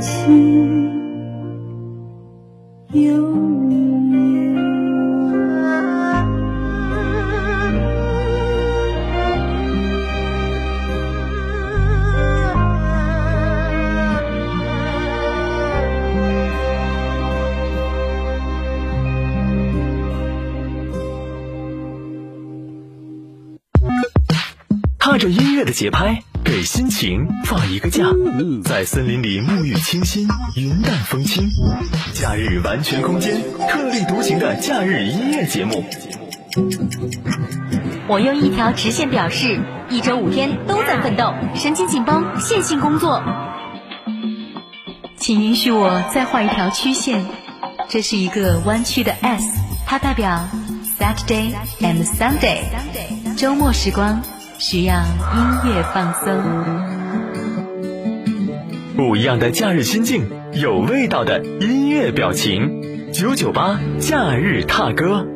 情有年。踏着音乐的节拍，给心情放一个假，在森林里沐浴清新，云淡风轻。假日完全空间，特立独行的假日音乐节目。我用一条直线表示，一周五天都在奋斗，神经紧绷，线性工作。请允许我再画一条曲线，这是一个弯曲的 S，它代表 Saturday and Sunday，周末时光需要音乐放松。不一样的假日心境，有味道的音乐表情。九九八假日踏歌。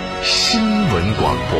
新闻广播。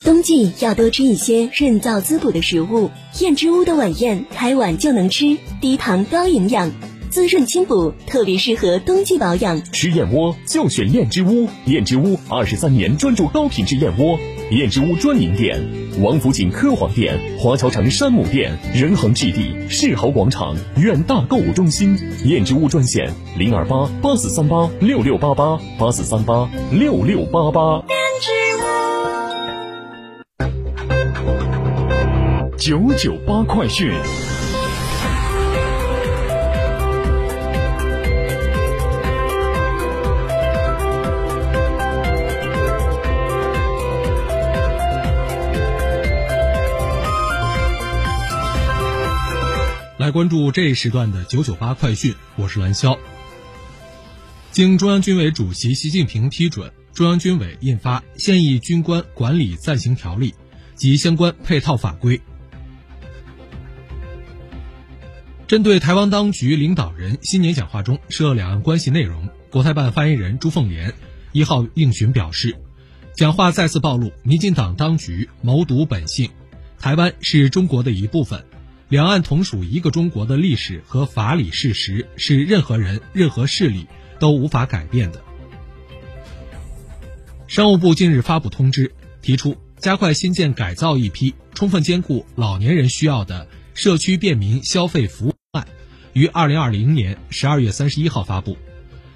冬季要多吃一些润燥滋补的食物，燕之屋的晚宴开碗就能吃，低糖高营养，滋润清补，特别适合冬季保养。吃燕窝就选燕之屋，燕之屋二十三年专注高品质燕窝。燕之屋专营店：王府井科华店、华侨城山姆店、仁恒置地、世豪广场、远大购物中心。燕之屋专线：零二八八四三八六六八八八四三八六六八八。燕之屋九九八快讯。来关注这一时段的九九八快讯，我是蓝霄。经中央军委主席习近平批准，中央军委印发《现役军官管理暂行条例》及相关配套法规。针对台湾当局领导人新年讲话中涉两岸关系内容，国台办发言人朱凤莲一号应询表示，讲话再次暴露民进党当局谋独本性，台湾是中国的一部分。两岸同属一个中国的历史和法理事实是任何人、任何势力都无法改变的。商务部近日发布通知，提出加快新建改造一批充分兼顾老年人需要的社区便民消费服务方案，于二零二零年十二月三十一号发布。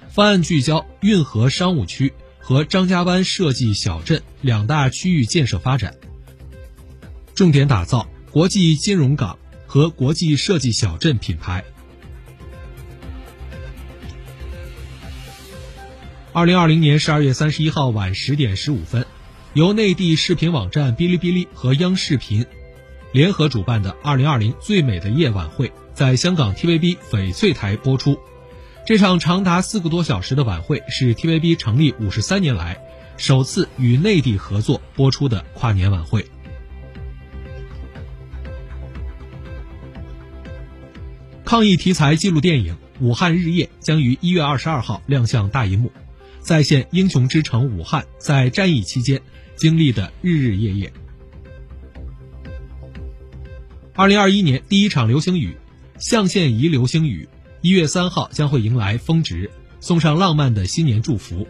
方案聚焦运河商务区和张家湾设计小镇两大区域建设发展，重点打造国际金融港。和国际设计小镇品牌。二零二零年十二月三十一号晚十点十五分，由内地视频网站哔哩哔哩和央视频联合主办的“二零二零最美的夜”晚会，在香港 TVB 翡翠台播出。这场长达四个多小时的晚会是 TVB 成立五十三年来首次与内地合作播出的跨年晚会。抗疫题材纪录电影《武汉日夜》将于一月二十二号亮相大银幕，再现英雄之城武汉在战役期间经历的日日夜夜。二零二一年第一场流星雨——象限仪流星雨，一月三号将会迎来峰值，送上浪漫的新年祝福。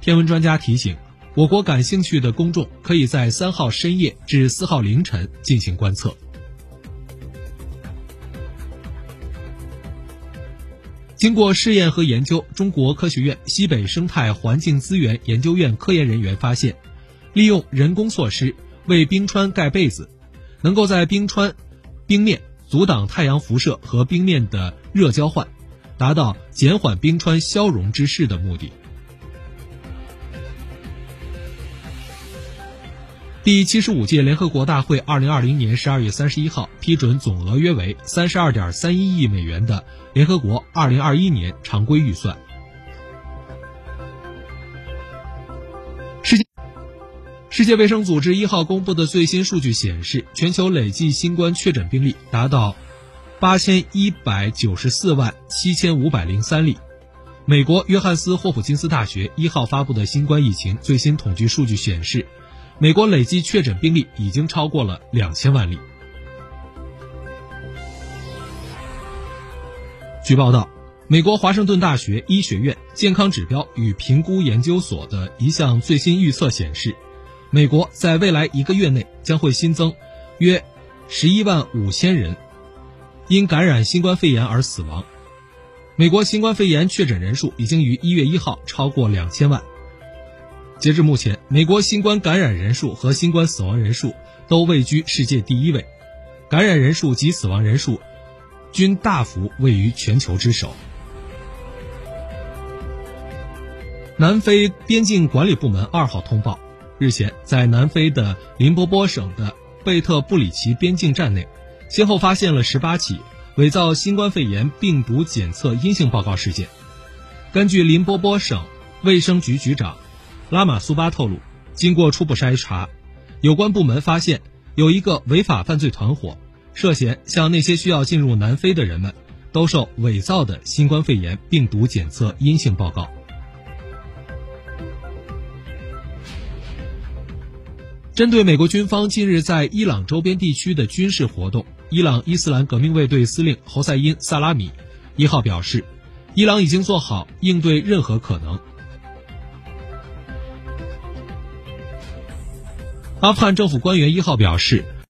天文专家提醒，我国感兴趣的公众可以在三号深夜至四号凌晨进行观测。经过试验和研究，中国科学院西北生态环境资源研究院科研人员发现，利用人工措施为冰川盖被子，能够在冰川冰面阻挡太阳辐射和冰面的热交换，达到减缓冰川消融之势的目的。第七十五届联合国大会二零二零年十二月三十一号批准总额约为三十二点三一亿美元的联合国二零二一年常规预算。世界世界卫生组织一号公布的最新数据显示，全球累计新冠确诊病例达到八千一百九十四万七千五百零三例。美国约翰斯霍普金斯大学一号发布的新冠疫情最新统计数据显示。美国累计确诊病例已经超过了两千万例。据报道，美国华盛顿大学医学院健康指标与评估研究所的一项最新预测显示，美国在未来一个月内将会新增约十一万五千人因感染新冠肺炎而死亡。美国新冠肺炎确诊人数已经于一月一号超过两千万。截至目前，美国新冠感染人数和新冠死亡人数都位居世界第一位，感染人数及死亡人数均大幅位于全球之首。南非边境管理部门二号通报，日前在南非的林波波省的贝特布里奇边境站内，先后发现了十八起伪造新冠肺炎病毒检测阴性报告事件。根据林波波省卫生局局长。拉马苏巴透露，经过初步筛查，有关部门发现有一个违法犯罪团伙涉嫌向那些需要进入南非的人们兜售伪造的新冠肺炎病毒检测阴性报告。针对美国军方近日在伊朗周边地区的军事活动，伊朗伊斯兰革命卫队司令侯赛因·萨拉米一号表示，伊朗已经做好应对任何可能。阿富汗政府官员一号表示，